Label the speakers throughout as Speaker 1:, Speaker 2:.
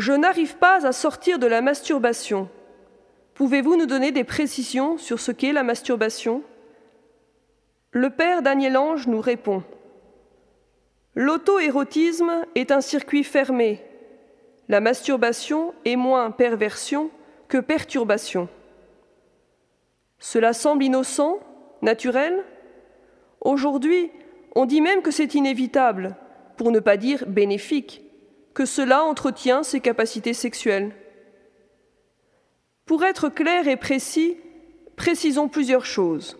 Speaker 1: Je n'arrive pas à sortir de la masturbation. Pouvez-vous nous donner des précisions sur ce qu'est la masturbation? Le père Daniel Ange nous répond. L'auto-érotisme est un circuit fermé. La masturbation est moins perversion que perturbation. Cela semble innocent, naturel? Aujourd'hui, on dit même que c'est inévitable, pour ne pas dire bénéfique, que cela entretient ses capacités sexuelles. Pour être clair et précis, précisons plusieurs choses.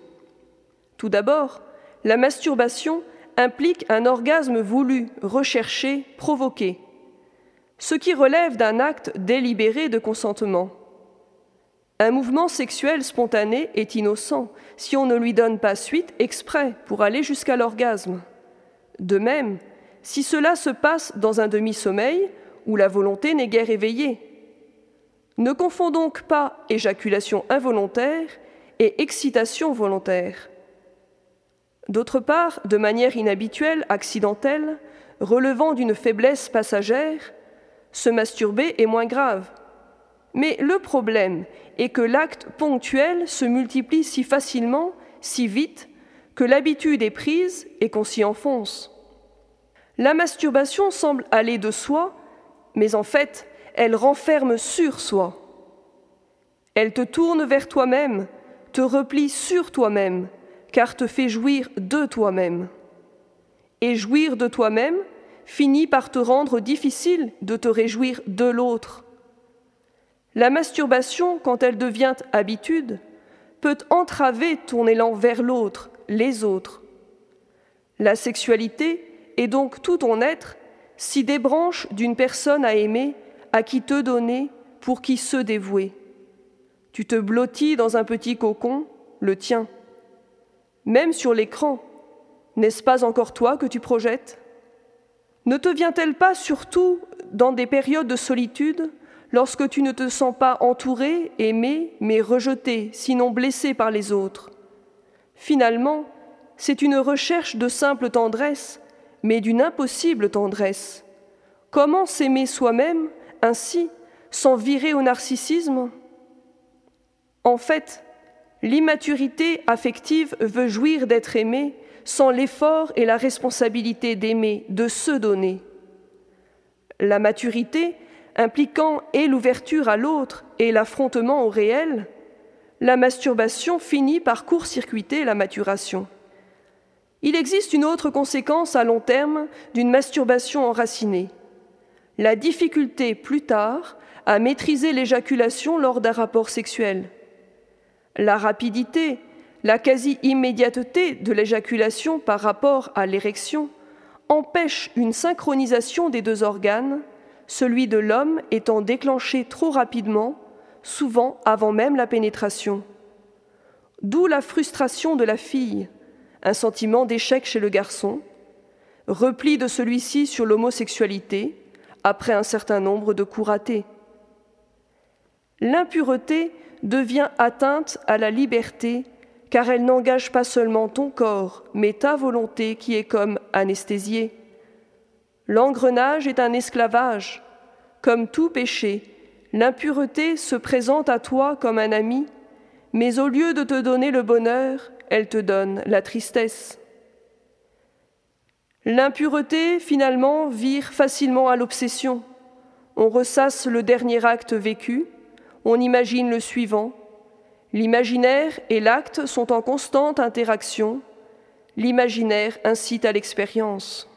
Speaker 1: Tout d'abord, la masturbation implique un orgasme voulu, recherché, provoqué, ce qui relève d'un acte délibéré de consentement. Un mouvement sexuel spontané est innocent si on ne lui donne pas suite exprès pour aller jusqu'à l'orgasme. De même, si cela se passe dans un demi-sommeil où la volonté n'est guère éveillée. Ne confond donc pas éjaculation involontaire et excitation volontaire. D'autre part, de manière inhabituelle, accidentelle, relevant d'une faiblesse passagère, se masturber est moins grave. Mais le problème est que l'acte ponctuel se multiplie si facilement, si vite, que l'habitude est prise et qu'on s'y enfonce. La masturbation semble aller de soi, mais en fait, elle renferme sur soi. Elle te tourne vers toi-même, te replie sur toi-même, car te fait jouir de toi-même. Et jouir de toi-même finit par te rendre difficile de te réjouir de l'autre. La masturbation, quand elle devient habitude, peut entraver ton élan vers l'autre, les autres. La sexualité est donc tout ton être si débranche d'une personne à aimer, à qui te donner, pour qui se dévouer. Tu te blottis dans un petit cocon, le tien. Même sur l'écran, n'est-ce pas encore toi que tu projettes? Ne te vient-elle pas surtout dans des périodes de solitude lorsque tu ne te sens pas entouré, aimé, mais rejeté, sinon blessé par les autres? Finalement, c'est une recherche de simple tendresse, mais d'une impossible tendresse. Comment s'aimer soi-même ainsi, sans virer au narcissisme? En fait, l'immaturité affective veut jouir d'être aimé sans l'effort et la responsabilité d'aimer, de se donner. La maturité impliquant et l'ouverture à l'autre et l'affrontement au réel, la masturbation finit par court-circuiter la maturation. Il existe une autre conséquence à long terme d'une masturbation enracinée, la difficulté plus tard à maîtriser l'éjaculation lors d'un rapport sexuel. La rapidité, la quasi-immédiateté de l'éjaculation par rapport à l'érection empêche une synchronisation des deux organes celui de l'homme étant déclenché trop rapidement, souvent avant même la pénétration. D'où la frustration de la fille, un sentiment d'échec chez le garçon, repli de celui-ci sur l'homosexualité après un certain nombre de coups ratés. L'impureté devient atteinte à la liberté car elle n'engage pas seulement ton corps, mais ta volonté qui est comme anesthésiée. L'engrenage est un esclavage. Comme tout péché, l'impureté se présente à toi comme un ami, mais au lieu de te donner le bonheur, elle te donne la tristesse. L'impureté, finalement, vire facilement à l'obsession. On ressasse le dernier acte vécu, on imagine le suivant. L'imaginaire et l'acte sont en constante interaction. L'imaginaire incite à l'expérience.